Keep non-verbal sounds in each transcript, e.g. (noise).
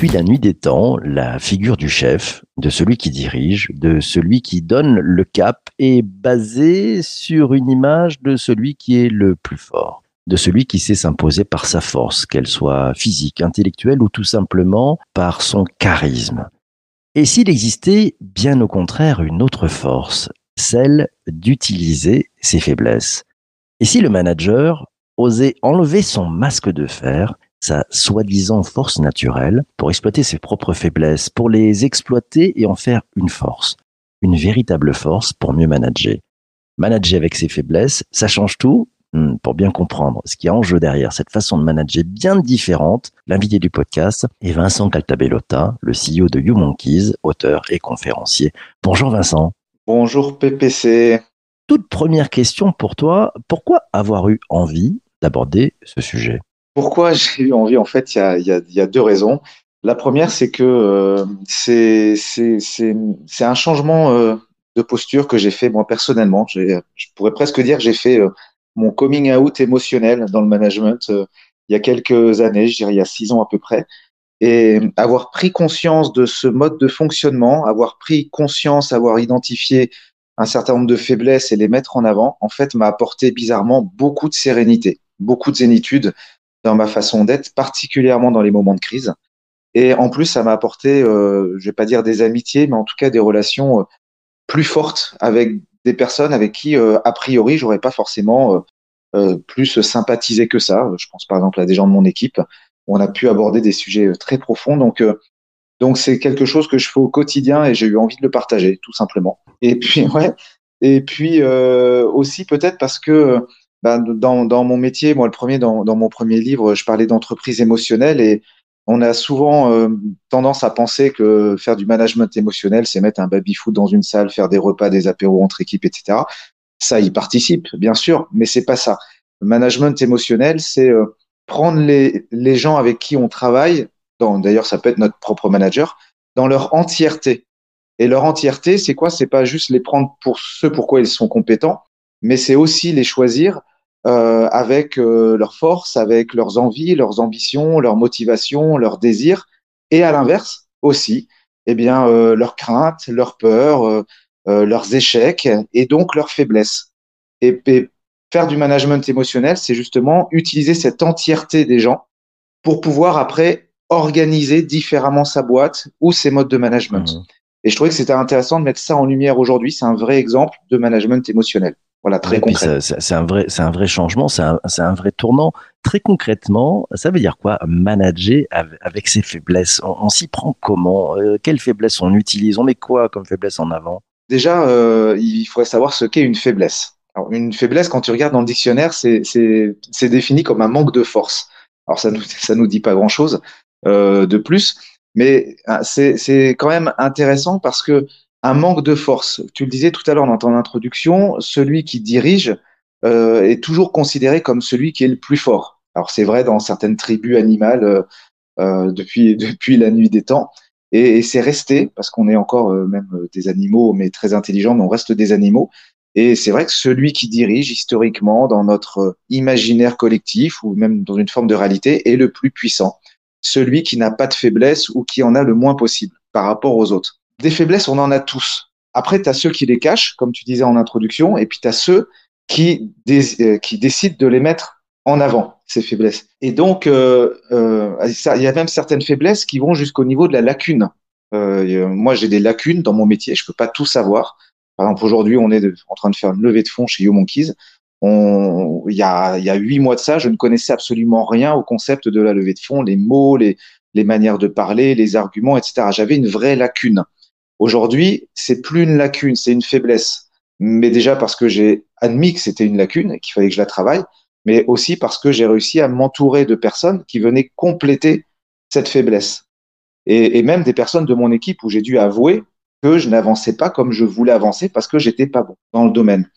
Depuis la nuit des temps, la figure du chef, de celui qui dirige, de celui qui donne le cap est basée sur une image de celui qui est le plus fort, de celui qui sait s'imposer par sa force, qu'elle soit physique, intellectuelle ou tout simplement par son charisme. Et s'il existait bien au contraire une autre force, celle d'utiliser ses faiblesses. Et si le manager osait enlever son masque de fer, sa soi-disant force naturelle, pour exploiter ses propres faiblesses, pour les exploiter et en faire une force, une véritable force pour mieux manager. Manager avec ses faiblesses, ça change tout Hmm, Pour bien comprendre ce qui est en jeu derrière cette façon de manager bien différente, l'invité du podcast est Vincent Caltabellota, le CEO de YouMonkeys, auteur et conférencier. Bonjour Vincent. Bonjour PPC. Toute première question pour toi, pourquoi avoir eu envie d'aborder ce sujet? Pourquoi j'ai eu envie? En fait, il y a, deux raisons. La première, c'est que euh, c'est un changement euh, de posture que j'ai fait moi personnellement. Je pourrais presque dire que j'ai fait euh, mon coming out émotionnel dans le management il y a quelques années, je dirais il y a six ans à peu près. Et avoir pris conscience de ce mode de fonctionnement, avoir pris conscience, avoir identifié un certain nombre de faiblesses et les mettre en avant, en fait, m'a apporté bizarrement beaucoup de sérénité, beaucoup de zénitude dans ma façon d'être, particulièrement dans les moments de crise. Et en plus, ça m'a apporté, euh, je vais pas dire des amitiés, mais en tout cas des relations euh, plus fortes avec des personnes avec qui, euh, a priori, j'aurais pas forcément euh, euh, plus sympathisé que ça. Je pense par exemple à des gens de mon équipe où on a pu aborder des sujets très profonds. Donc, donc c'est quelque chose que je fais au quotidien et j'ai eu envie de le partager, tout simplement. Et puis, (laughs) ouais. Et puis euh, aussi peut-être parce que ben, dans, dans mon métier, moi le premier, dans, dans mon premier livre, je parlais d'entreprise émotionnelle et on a souvent euh, tendance à penser que faire du management émotionnel, c'est mettre un baby-foot dans une salle, faire des repas, des apéros entre équipes, etc. Ça y participe, bien sûr, mais c'est pas ça. Le management émotionnel, c'est euh, prendre les, les gens avec qui on travaille, d'ailleurs ça peut être notre propre manager, dans leur entièreté. Et leur entièreté, c'est quoi? C'est pas juste les prendre pour ce pourquoi ils sont compétents, mais c'est aussi les choisir euh, avec euh, leurs forces, avec leurs envies, leurs ambitions, leurs motivations, leurs désirs, et à l'inverse aussi, eh bien euh, leurs craintes, leurs peurs, leurs échecs et donc leurs faiblesses. Et faire du management émotionnel, c'est justement utiliser cette entièreté des gens pour pouvoir après organiser différemment sa boîte ou ses modes de management. Mhm. Et je trouvais que c'était intéressant de mettre ça en lumière aujourd'hui. C'est un vrai exemple de management émotionnel. Voilà, très Et concret. C'est un vrai, c'est un vrai changement, c'est un, un vrai tournant. Très concrètement, ça veut dire quoi manager av- avec ses faiblesses? On, on s'y prend comment? Euh, Quelles faiblesses on utilise? On met quoi comme faiblesse en avant? Déjà, euh, il faudrait savoir ce qu'est une faiblesse. Alors, une faiblesse, quand tu regardes dans le dictionnaire, c'est défini comme un manque de force. Alors, ça nous, ça nous dit pas grand-chose euh, de plus, mais ah, c'est quand même intéressant parce que un manque de force, tu le disais tout à l'heure dans ton introduction, celui qui dirige euh, est toujours considéré comme celui qui est le plus fort. Alors, c'est vrai dans certaines tribus animales euh, euh, depuis, (laughs) depuis la nuit des temps. Et, et c'est resté, parce qu'on est encore euh, même euh, des animaux, mais très intelligents, mais on reste des animaux. Et c'est vrai que celui qui dirige historiquement dans notre euh, imaginaire collectif ou même dans une forme de réalité est le plus puissant. Celui qui n'a pas de faiblesse ou qui en a le moins possible par rapport aux autres. Des faiblesses, on en a tous. Après, tu as ceux qui les cachent, comme tu disais en introduction, et puis tu as ceux euh, qui décident de les mettre en avant, ces faiblesses. Et donc, euh, euh, il y a même certaines faiblesses qui vont jusqu'au niveau de la lacune. Moi, j'ai des lacunes dans mon métier, je peux pas tout savoir. Par exemple, aujourd'hui, on est en train de faire une levée de fonds chez YouMonkeys. On, il y a, il y a huit mois de ça, je ne connaissais absolument rien au concept de la levée de fonds, les mots, les, les manières de parler, les arguments, etc. J'avais une vraie lacune. Aujourd'hui, c'est plus une lacune, c'est une faiblesse. Mais déjà parce que j'ai admis que c'était une lacune qu'il fallait que je la travaille, mais aussi parce que j'ai réussi à m'entourer de personnes qui venaient compléter cette faiblesse. Et, et même des personnes de mon équipe où j'ai dû avouer que je n'avançais pas comme je voulais avancer parce que j'étais pas bon dans le domaine.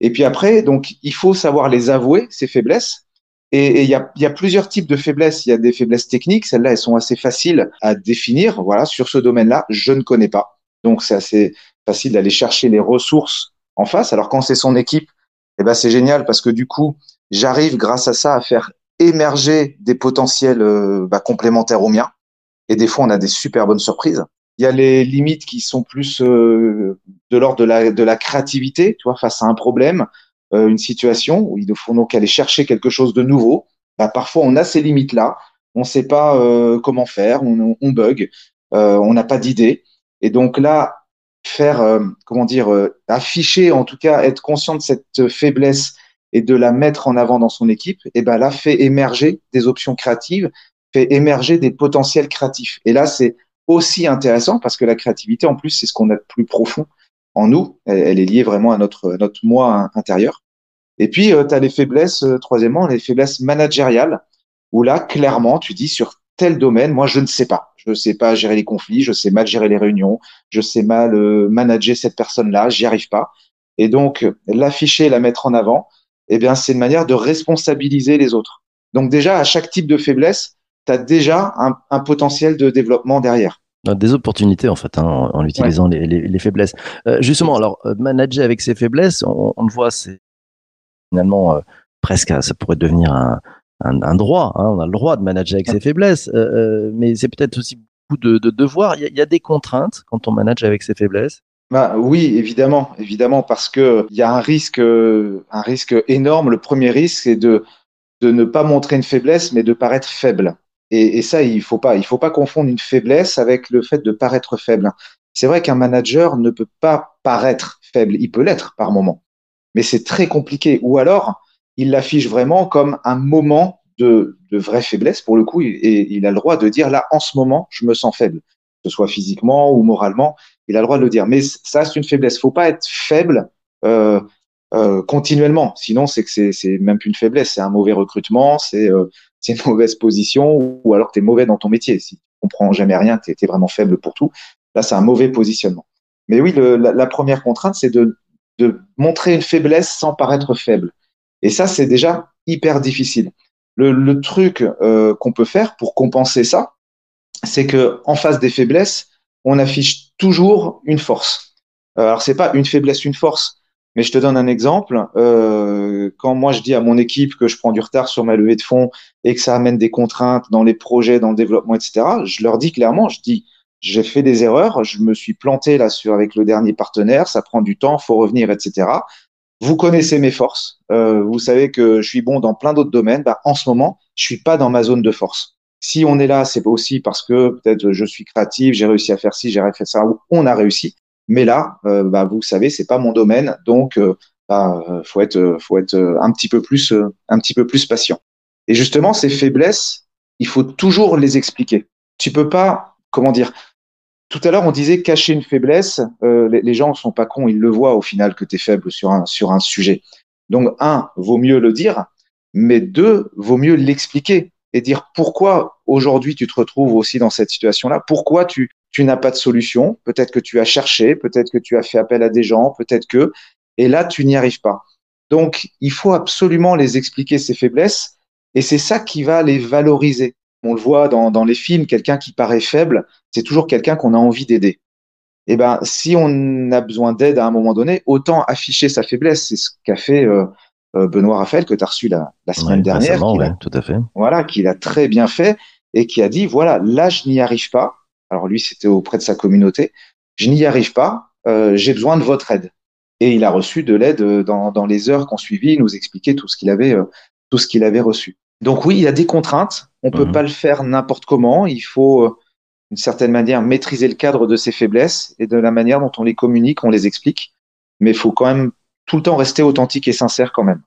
Et puis après, donc, il faut savoir les avouer, ces faiblesses. Et et il y a, il y a plusieurs types de faiblesses. Il y a des faiblesses techniques. Celles-là, elles sont assez faciles à définir. Voilà, sur ce domaine-là, je ne connais pas. Donc, c'est assez facile d'aller chercher les ressources en face. Alors, quand c'est son équipe, eh ben, c'est génial parce que du coup, j'arrive grâce à ça à faire émerger des potentiels euh, bah, complémentaires aux miens. Et des fois, on a des super bonnes surprises. Il y a les limites qui sont plus euh, de l'ordre de la, de la créativité, tu vois, face à un problème, euh, une situation où il nous faut donc aller chercher quelque chose de nouveau. Bah, parfois, on a ces limites-là. On ne sait pas comment faire, on, on bug, on n'a pas d'idée. Et donc là, faire, comment dire, afficher, en tout cas, être conscient de cette faiblesse et de la mettre en avant dans son équipe, et ben là fait émerger des options créatives, fait émerger des potentiels créatifs. Et là, c'est aussi intéressant parce que la créativité, en plus, c'est ce qu'on a de plus profond en nous. Elle, est liée vraiment à notre, notre moi intérieur. Et puis, euh, tu as les faiblesses, euh, troisièmement, les faiblesses managériales, où là, clairement, tu dis sur tel domaine, moi, je ne sais pas. Je ne sais pas gérer les conflits, je sais mal gérer les réunions, je sais mal euh, manager cette personne-là, j'y arrive pas. Et donc, l'afficher, la mettre en avant, eh bien, c'est une manière de responsabiliser les autres. Donc déjà, à chaque type de faiblesse, tu as déjà un, potentiel de développement derrière. Des opportunités en fait, hein, en, utilisant les, faiblesses. Euh, justement, alors euh, manager avec ses faiblesses, on, le voit, c'est finalement euh, presque, ça pourrait devenir un, droit. Hein, on a le droit de manager avec ses faiblesses, mais c'est peut-être aussi beaucoup de, devoirs. Il y, a, des contraintes quand on manage avec ses faiblesses? Bah, oui, évidemment, évidemment, parce que il y a un risque, un risque énorme. Le premier risque, c'est de de ne pas montrer une faiblesse, mais de paraître faible. Et, et, ça, il faut pas, il faut pas confondre une faiblesse avec le fait de paraître faible. C'est vrai qu'un manager ne peut pas paraître faible, il peut l'être par moment, mais c'est très compliqué. Ou alors, il l'affiche vraiment comme un moment de, de vraie faiblesse pour le coup, et il a le droit de dire là, en ce moment, je me sens faible, que ce soit physiquement ou moralement il a le droit de le dire. Mais ça, c'est une faiblesse. Faut pas être faible euh, euh, continuellement. Sinon, c'est que c'est même plus une faiblesse. C'est un mauvais recrutement, euh, c'est une (laughs) mauvaise position, ou alors tu es mauvais dans ton métier. Si tu comprends jamais rien, tu es, vraiment faible pour tout. Là, c'est un mauvais positionnement. Mais oui, le, la, première contrainte, c'est de, de montrer une faiblesse sans paraître faible. Et ça, c'est déjà hyper difficile. Le, le truc euh, qu'on peut faire pour compenser ça, c'est que en face des faiblesses, on affiche toujours une force. Euh, alors c'est pas une faiblesse, une force, mais je te donne un exemple. Euh, quand moi je dis à mon équipe que je prends du retard sur ma levée de fonds et que ça amène des contraintes dans les projets, dans le développement, etc., je leur dis clairement, je dis j'ai fait des erreurs, je me suis planté là sur avec le dernier partenaire, ça prend du temps, faut revenir, etc. Vous connaissez mes forces, euh, vous savez que je suis bon dans plein d'autres domaines. Bah, en ce moment, je suis pas dans ma zone de force. Si on est là, c'est aussi parce que peut-être je suis créatif, j'ai réussi à faire ci, j'ai fait ça, ou on a réussi. Mais là, euh, bah, vous savez, c'est pas mon domaine, donc euh, bah, euh, faut être, un petit peu plus, patient. Et justement, ces faiblesses, il faut toujours les expliquer. Tu peux pas, comment dire. Tout à l'heure, on disait cacher une faiblesse. les, gens ne sont pas cons, ils le voient au final que tu es faible sur un, sur un sujet. Donc, un, vaut mieux le dire, mais deux, vaut mieux l'expliquer et dire pourquoi aujourd'hui tu te retrouves aussi dans cette situation-là, pourquoi tu, tu n'as pas de solution, peut-être que tu as cherché, peut-être que tu as fait appel à des gens, peut-être que, et là tu n'y arrives pas. Donc il faut absolument les expliquer ces faiblesses et c'est ça qui va les valoriser. On le voit dans, dans les films, quelqu'un qui paraît faible, c'est toujours quelqu'un qu'on a envie d'aider. Et eh ben, si on a besoin d'aide à un moment donné, autant afficher sa faiblesse. C'est ce qu'a fait euh, euh, Benoît Raphaël que tu as reçu la, la semaine dernière. tout à fait. Voilà, qu'il a très bien fait et qui a dit voilà, là je n'y arrive pas. Alors lui, c'était auprès de sa communauté. Je n'y arrive pas. Euh, j'ai besoin de votre aide. Et il a reçu de l'aide euh, dans, dans les heures qu'on suivit. Il nous expliquait tout ce qu'il avait, euh, tout ce qu'il avait reçu. Donc oui, il y a des contraintes. On peut mhm. pas le faire n'importe comment. Il faut, d'une certaine manière, maîtriser le cadre de ses faiblesses et de la manière dont on les communique, on les explique. Mais il faut quand même tout le temps rester authentique et sincère quand même.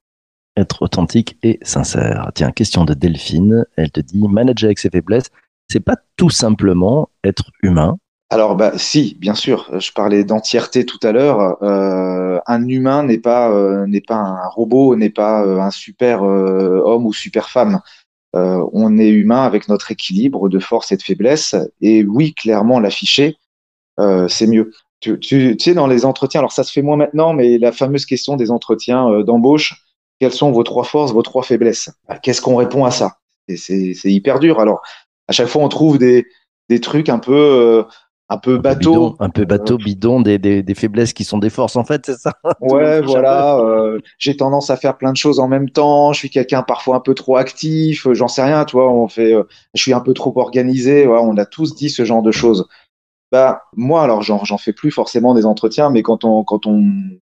Être authentique et sincère. Tiens, question de Delphine. Elle te dit manager avec ses faiblesses, c'est pas tout simplement être humain. Alors bah si, bien sûr. Je parlais d'entièreté tout à l'heure. Euh, un humain n'est pas euh, n'est pas un robot, n'est pas euh, un super homme ou super femme. on est humain avec notre équilibre de force et de faiblesse. Et oui, clairement, l'afficher, c'est mieux tu, tu, sais, dans les entretiens, alors ça se fait moins maintenant, mais la fameuse question des entretiens d'embauche, quelles sont vos trois forces, vos trois faiblesses? Bah, Qu'est-ce qu'on répond à ça? C'est hyper dur. Alors, à chaque fois, on trouve des, des trucs un peu, euh, un peu bateau. bidon, un peu bateau, bidon, des, des, des faiblesses qui sont des forces, en fait, c'est ça? (laughs) Ouais, voilà. euh, j'ai tendance à faire plein de choses en même temps. Je suis quelqu'un parfois un peu trop actif. euh, J'en sais rien, tu vois. On fait. euh, je suis un peu trop organisé. on a tous dit ce genre de choses. Bah moi, alors j'en j'en fais plus forcément des entretiens, mais quand on quand on,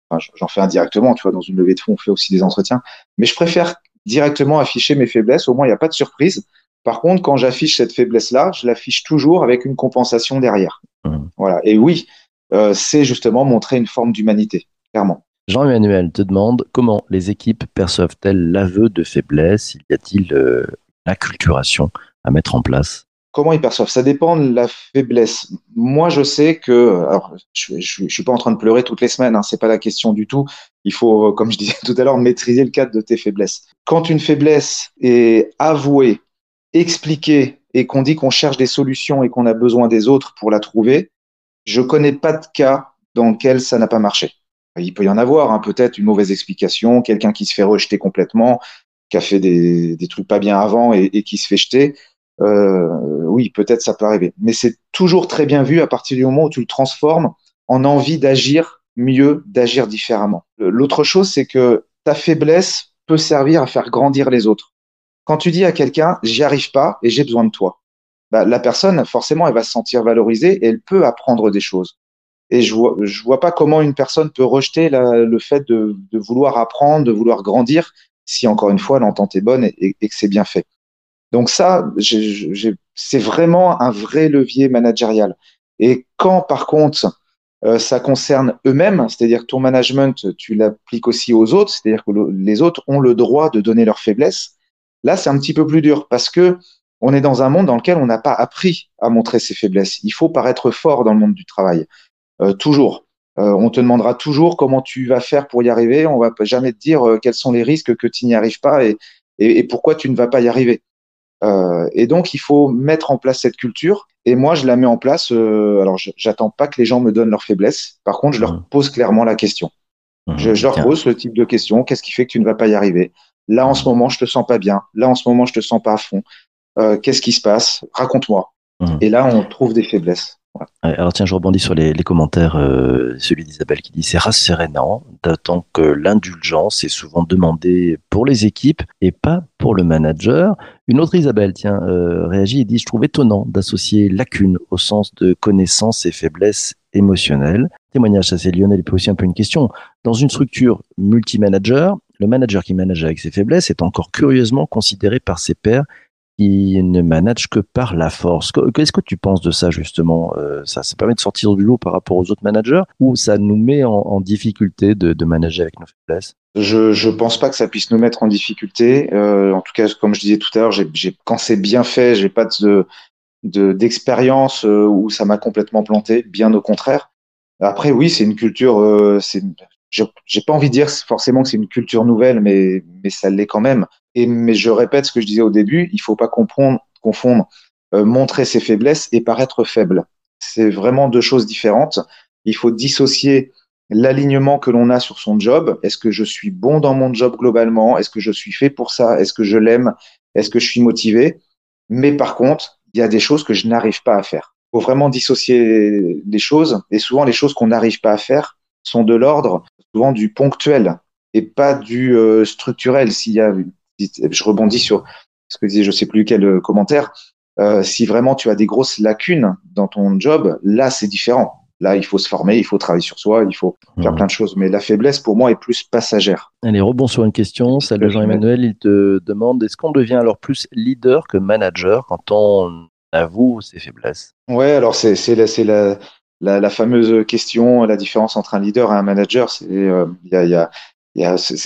enfin, j'en fais indirectement, tu vois, dans une levée de fonds, on fait aussi des entretiens. Mais je préfère directement afficher mes faiblesses. Au moins, il n'y a pas de surprise. Par contre, quand j'affiche cette faiblesse-là, je l'affiche toujours avec une compensation derrière. Mhm. Voilà. Et oui, euh, c'est justement montrer une forme d'humanité, clairement. Jean-Emmanuel te demande comment les équipes perçoivent-elles l'aveu de faiblesse? Y a-t-il euh, l'acculturation à mettre en place? Comment ils perçoivent? Ça dépend de la faiblesse. Moi, je sais que, alors, je, je suis pas en train de pleurer toutes les semaines, hein, c'est pas la question du tout. Il faut, euh, comme je disais (laughs) tout à l'heure, maîtriser le cadre de tes faiblesses. Quand une faiblesse est avouée, expliquée et qu'on dit qu'on cherche des solutions et qu'on a besoin des autres pour la trouver, je connais pas de cas dans lequel ça n'a pas marché. Il peut y en avoir, hein, peut-être une mauvaise explication, quelqu'un qui se fait rejeter complètement, qui a fait des, des trucs pas bien avant et, et qui se fait jeter. Euh, oui, peut-être ça peut arriver. Mais c'est toujours très bien vu à partir du moment où tu le transformes en envie d'agir mieux, d'agir différemment. L'autre chose, c'est que ta faiblesse peut servir à faire grandir les autres. Quand tu dis à quelqu'un, j'y arrive pas et j'ai besoin de toi, bah, la personne, forcément, elle va se sentir valorisée et elle peut apprendre des choses. Et je vois, je vois pas comment une personne peut rejeter le fait de, de, vouloir apprendre, de vouloir grandir, si encore une fois l'entente est bonne et, que c'est bien fait. Donc ça, c'est vraiment un vrai levier managérial. Et quand par contre euh, ça concerne eux-mêmes, c'est-à-dire que ton management, tu l'appliques aussi aux autres, c'est-à-dire que le, les autres ont le droit de donner leurs faiblesses. Là, c'est un petit peu plus dur parce que on est dans un monde dans lequel on n'a pas appris à montrer ses faiblesses. Il faut paraître fort dans le monde du travail, euh, toujours. Euh, on te demandera toujours comment tu vas faire pour y arriver. On va jamais te dire euh, quels sont les risques que tu n'y arrives pas et, et, et, pourquoi tu ne vas pas y arriver. Et donc, il faut mettre en place cette culture. Et moi, je la mets en place. Alors, j'attends pas que les gens me donnent leurs faiblesses. Par contre, je mmh. leur pose clairement la question. Mmh, je, je, leur pose le type de question. Qu'est-ce qui fait que tu ne vas pas y arriver? Là, en ce moment, je te sens pas bien. Là, en ce moment, je te sens pas à fond. Euh, Qu'est-ce qui se passe? Raconte-moi. Mmh. Et là, on trouve des faiblesses. Ouais. Alors tiens, je rebondis sur les, les commentaires, euh, celui d'Isabelle qui dit c'est rassérénant, d'autant que l'indulgence est souvent demandée pour les équipes et pas pour le manager. Une autre Isabelle, tiens, euh, réagit et dit je trouve étonnant d'associer lacune au sens de connaissance et faiblesse émotionnelle. Témoignage, ça c'est Lionel, et puis aussi un peu une question. Dans une structure multi-manager, le manager qui manage avec ses faiblesses est encore curieusement considéré par ses pairs qui ne manage que par la force. Qu'est-ce que tu penses de ça justement euh, Ça, ça permet de sortir du lot par rapport aux autres managers ou ça nous met en, difficulté de, manager avec nos faiblesses? Je je pense pas que ça puisse nous mettre en difficulté. Euh, en tout cas, comme je disais tout à l'heure, quand c'est bien fait, j'ai pas de d'expérience de, euh, où ça m'a complètement planté. Bien au contraire. Après, oui, c'est une culture. J'ai pas envie de dire forcément que c'est une culture nouvelle, mais mais ça l'est quand même. Et mais je répète ce que je disais au début, il faut pas comprendre, confondre euh, montrer ses faiblesses et paraître faible. C'est vraiment deux choses différentes. Il faut dissocier l'alignement que l'on a sur son job. Est-ce que je suis bon dans mon job globalement? Est-ce que je suis fait pour ça? Est-ce que je l'aime? Est-ce que je suis motivé? Mais par contre, il y a des choses que je n'arrive pas à faire. Il faut vraiment dissocier les choses. Et souvent, les choses qu'on n'arrive pas à faire sont de l'ordre souvent du ponctuel et pas du euh, structurel. S'il y a je rebondis sur ce que disait je sais plus quel commentaire. Euh, si vraiment tu as des grosses lacunes dans ton job, là c'est différent. Là, il faut se former, il faut travailler sur soi, il faut mmh. faire plein de choses. Mais la faiblesse, pour moi, est plus passagère. Allez, rebond sur une question. Celle de Jean-Emmanuel, il te demande est-ce qu'on devient alors plus leader que manager quand on avoue ses faiblesses? Ouais, alors c'est la, c'est la, la, fameuse question, la différence entre un leader et un manager. C'est euh,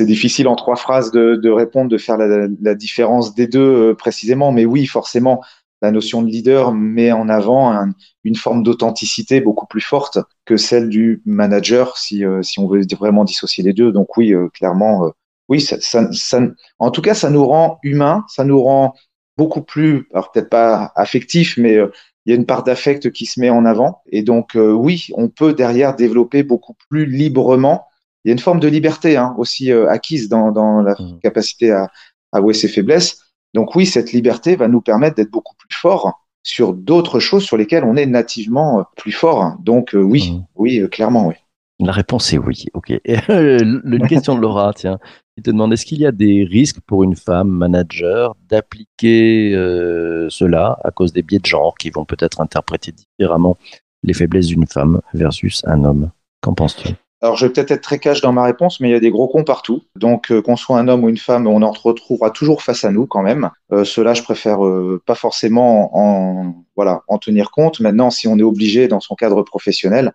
difficile en trois phrases de, répondre, de faire la, différence des deux euh, précisément, mais oui, forcément, la notion de leader met en avant un, une forme d'authenticité beaucoup plus forte que celle du manager, si, euh, on veut vraiment dissocier les deux. Donc oui, clairement, oui, ça, ça, en tout cas, ça nous rend humains, ça nous rend beaucoup plus, alors peut-être pas affectif, mais il y a une part d'affect qui se met en avant. Et donc oui, on peut derrière développer beaucoup plus librement il y a une forme de liberté hein, aussi euh, acquise dans, dans la mmh. capacité à avouer ses faiblesses. Donc oui, cette liberté va nous permettre d'être beaucoup plus forts sur d'autres choses sur lesquelles on est nativement plus fort. Donc oui, Mhm. oui, euh, clairement, oui. La réponse est oui. Ok. (laughs) Euh, une question de Laura, tiens. Il te demande est-ce qu'il y a des risques pour une femme manager d'appliquer euh, cela à cause des biais de genre qui vont peut-être interpréter différemment les faiblesses d'une femme versus un homme? Qu'en penses-tu? Alors, je vais peut-être être très cash dans ma réponse, mais il y a des gros cons partout. Donc, euh, qu'on soit un homme ou une femme, on en retrouvera toujours face à nous quand même. Euh, Cela, je préfère pas forcément en, voilà, en tenir compte. Maintenant, si on est obligé dans son cadre professionnel,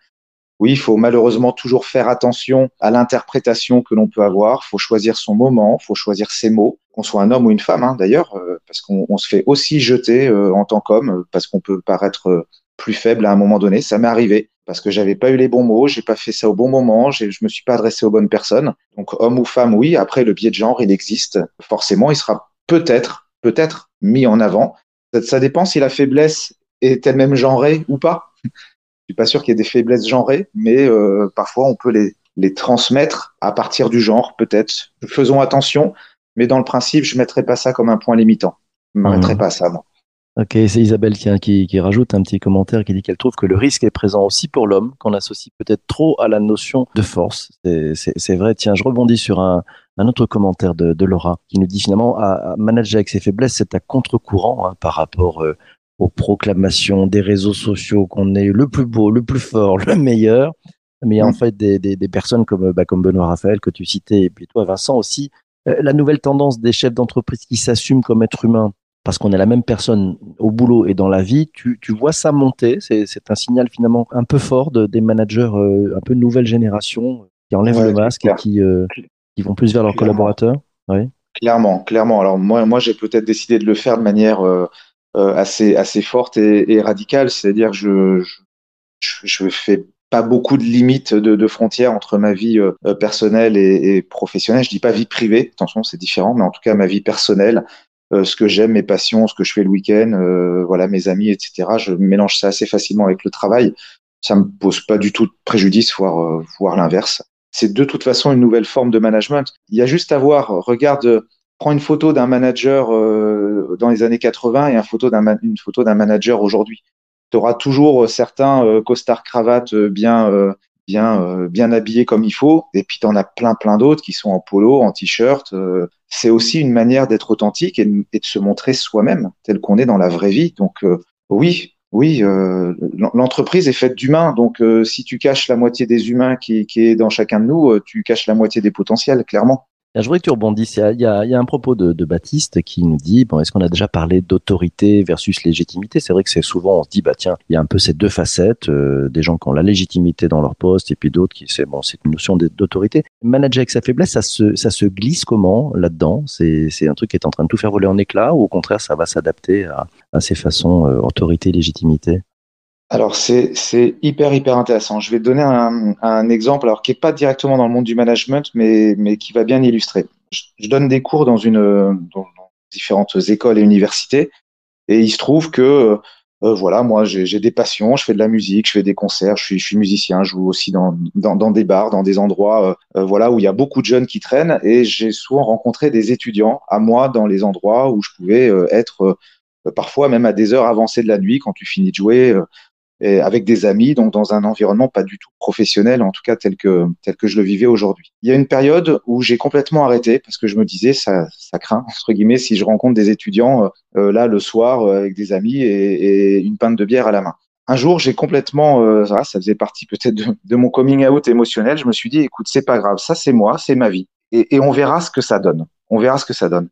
oui, il faut malheureusement toujours faire attention à l'interprétation que l'on peut avoir. Il faut choisir son moment, il faut choisir ses mots, qu'on soit un homme ou une femme hein, d'ailleurs, euh, parce qu'on on se fait aussi jeter euh, en tant qu'homme, euh, parce qu'on peut paraître plus faible à un moment donné. Ça m'est arrivé parce que j'avais pas eu les bons mots, j'ai pas fait ça au bon moment, je me suis pas adressé aux bonnes personnes. Donc homme ou femme, oui. Après, le biais de genre, il existe. Forcément, il sera peut-être, peut-être mis en avant. Ça dépend si la faiblesse est elle-même genrée ou pas. Je suis pas sûr qu'il y ait des faiblesses genrées, mais euh, parfois on peut les, les transmettre à partir du genre, peut-être. Faisons attention, mais dans le principe, je mettrai pas ça comme un point limitant. Je ne m'arrêterai Mhm. pas ça, moi. Ok, c'est Isabelle qui, qui rajoute un petit commentaire qui dit qu'elle trouve que le risque est présent aussi pour l'homme, qu'on associe peut-être trop à la notion de force. C'est- vrai. Tiens, je rebondis sur un, un autre commentaire de, de Laura qui nous dit finalement à, à manager avec ses faiblesses, c'est à contre-courant hein, par rapport euh, aux proclamations des réseaux sociaux qu'on est le plus beau, le plus fort, (laughs) le meilleur. Mais il y a en Mm. fait des, des, des personnes comme, bah, comme Benoît Raphaël que tu citais et puis toi Vincent aussi. Euh, la nouvelle tendance des chefs d'entreprise qui s'assument comme être humains parce qu'on est la même personne au boulot et dans la vie, tu, tu vois ça monter? C'est un signal finalement un peu fort de, des managers euh, un peu nouvelle génération qui enlèvent Ouais, le masque et qui, euh, qui vont plus vers leurs Clairement. collaborateurs? Clairement, clairement. Alors moi, moi, j'ai peut-être décidé de le faire de manière assez, assez forte et, et radicale. C'est-à-dire je, je, je fais pas beaucoup de limites de, de frontières entre ma vie euh, euh, personnelle et, et professionnelle. Je dis pas vie privée, attention, c'est différent, mais en tout cas ma vie personnelle, euh, ce que j'aime, mes passions, ce que je fais le week-end, euh, voilà, mes amis, etc. Je mélange ça assez facilement avec le travail. Ça me pose pas du tout de préjudice, voire, euh, voire l'inverse. C'est de toute façon une nouvelle forme de management. Il y a juste à voir, regarde, euh, prends une photo d'un manager euh, dans les années 80 et une photo d'un manager aujourd'hui tu auras toujours euh, certains euh, costards cravates bien bien bien habillés comme il faut et puis tu as plein plein d'autres qui sont en polo, en t-shirt, c'est aussi une manière d'être authentique et, de- se montrer soi-même tel qu'on est dans la vraie vie. Donc oui, oui, l'en- l'entreprise est faite d'humains. Donc si tu caches la moitié des humains qui, est dans chacun de nous, tu caches la moitié des potentiels, clairement. Je voudrais que tu rebondisses. Il y a, il y a- il y a un propos de, de Baptiste qui nous dit bon, est-ce qu'on a déjà parlé d'autorité versus légitimité? C'est vrai que c'est souvent, on se dit, bah tiens, il y a un peu ces deux facettes, euh, des gens qui ont la légitimité dans leur poste et puis d'autres qui, c'est bon, c'est une notion d'autorité. Manager avec sa faiblesse, ça se, ça se glisse comment là-dedans? C'est c'est un truc qui est en train de tout faire voler en éclats ou au contraire, ça va s'adapter à, à ces façons euh, autorité, légitimité? Alors c'est c'est hyper hyper intéressant. Je vais te donner un, un exemple alors qui est pas directement dans le monde du management mais mais qui va bien illustrer. Je, donne des cours dans une dans, dans différentes écoles et universités et il se trouve que euh, voilà moi j'ai j'ai des passions, je fais de la musique, je fais des concerts, je suis je suis musicien, je joue aussi dans dans, dans des bars, dans des endroits euh, euh, voilà où il y a beaucoup de jeunes qui traînent et j'ai souvent rencontré des étudiants à moi dans les endroits où je pouvais euh, être euh, parfois même à des heures avancées de la nuit quand tu finis de jouer euh, et avec des amis, donc dans un environnement pas du tout professionnel, en tout cas tel que tel que je le vivais aujourd'hui. Il y a une période où j'ai complètement arrêté parce que je me disais ça ça craint entre guillemets si je rencontre des étudiants euh, là le soir euh, avec des amis et, une pinte de bière à la main. Un jour, j'ai complètement, euh, ça, faisait partie peut-être de, mon coming out émotionnel. Je me suis dit, écoute, c'est pas grave, ça c'est moi, c'est ma vie, et, et on verra ce que ça donne. On verra ce que ça donne.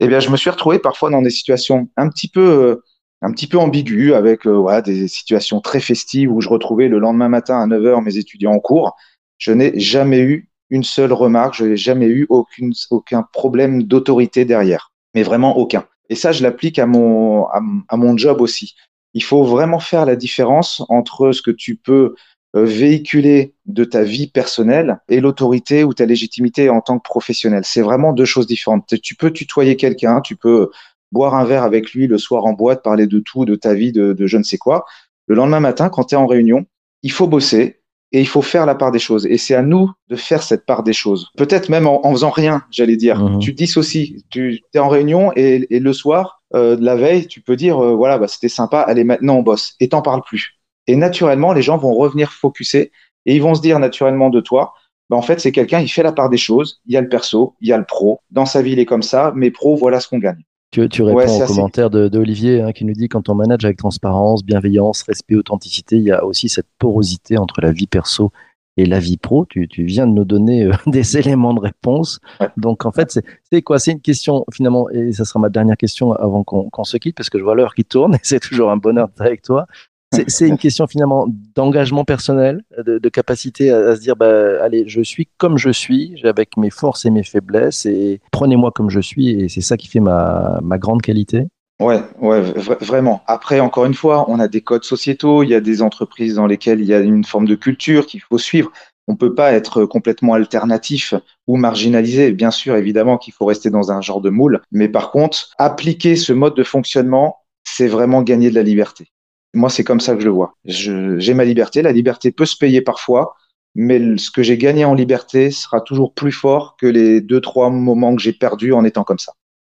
Eh bien, je me suis retrouvé parfois dans des situations un petit peu euh, un petit peu ambigu avec euh, voilà, des situations très festives où je retrouvais le lendemain matin à 9h mes étudiants en cours. Je n'ai jamais eu une seule remarque, je n'ai jamais eu aucune, aucun problème d'autorité derrière, mais vraiment aucun. Et ça, je l'applique à mon, à, mon job aussi. Il faut vraiment faire la différence entre ce que tu peux euh, véhiculer de ta vie personnelle et l'autorité ou ta légitimité en tant que professionnel. C'est vraiment deux choses différentes. Tu peux tutoyer quelqu'un, tu peux boire un verre avec lui le soir en boîte, parler de tout, de ta vie, de, de je ne sais quoi. Le lendemain matin, quand tu es en réunion, il faut bosser et il faut faire la part des choses. Et c'est à nous de faire cette part des choses. Peut-être même en, en faisant rien, j'allais dire. Mhm. Tu dissocies. Tu es en réunion et, et le soir, euh, de la veille, tu peux dire, euh, voilà, bah, c'était sympa, allez, maintenant on bosse. Et t'en parles plus. Et naturellement, les gens vont revenir focuser et ils vont se dire naturellement de toi, bah, en fait, c'est quelqu'un, il fait la part des choses. Il y a le perso, il y a le pro. Dans sa vie, il est comme ça, mais pro, voilà ce qu'on gagne. Tu, tu réponds au commentaire de, de Olivier hein, qui nous dit quand on manage avec transparence, bienveillance, respect, authenticité, il y a aussi cette porosité entre la vie perso et la vie pro. Tu, tu viens de nous donner euh, (laughs) des éléments de réponse. Donc en fait, c'est quoi? C'est une question finalement, et ça sera ma dernière question avant qu'on se quitte parce que je vois l'heure qui tourne (laughs) et c'est toujours un bonheur d'être avec toi. C'est une question finalement d'engagement personnel, de, capacité à, se dire, bah, allez, je suis comme je suis, avec mes forces et mes faiblesses, et prenez-moi comme je suis, et c'est ça qui fait ma, grande qualité. Ouais, ouais, vraiment. Après, encore une fois, on a des codes sociétaux, il y a des entreprises dans lesquelles il y a une forme de culture qu'il faut suivre. On peut pas être complètement alternatif ou marginalisé. Bien sûr, évidemment qu'il faut rester dans un genre de moule, mais par contre, appliquer ce mode de fonctionnement, c'est vraiment gagner de la liberté. Moi, c'est comme ça que je le vois. J'ai ma liberté. La liberté peut se payer parfois, mais ce que j'ai gagné en liberté sera toujours plus fort que les deux, trois moments que j'ai perdus en étant comme ça.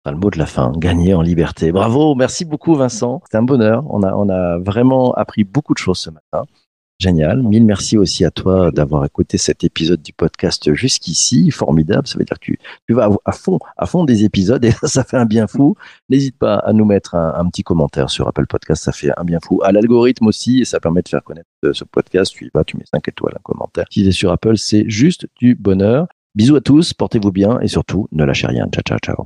Le mot de la fin, gagner en liberté. Bravo, merci beaucoup Vincent. C'est un bonheur. On a, on a vraiment appris beaucoup de choses ce matin. Génial. Mille merci aussi à toi d'avoir écouté cet épisode du podcast jusqu'ici. Formidable. Ça veut dire que tu, tu vas à fond, à fond des épisodes et (laughs) ça fait un bien fou. N'hésite pas à nous mettre un, petit commentaire sur Apple Podcast. Ça fait un bien fou. À l'algorithme aussi et ça permet de faire connaître ce podcast. Tu y vas, tu mets 5 étoiles, un commentaire. Si c'est sur Apple, c'est juste du bonheur. Bisous à tous. Portez-vous bien et surtout, ne lâchez rien. Ciao, ciao, ciao.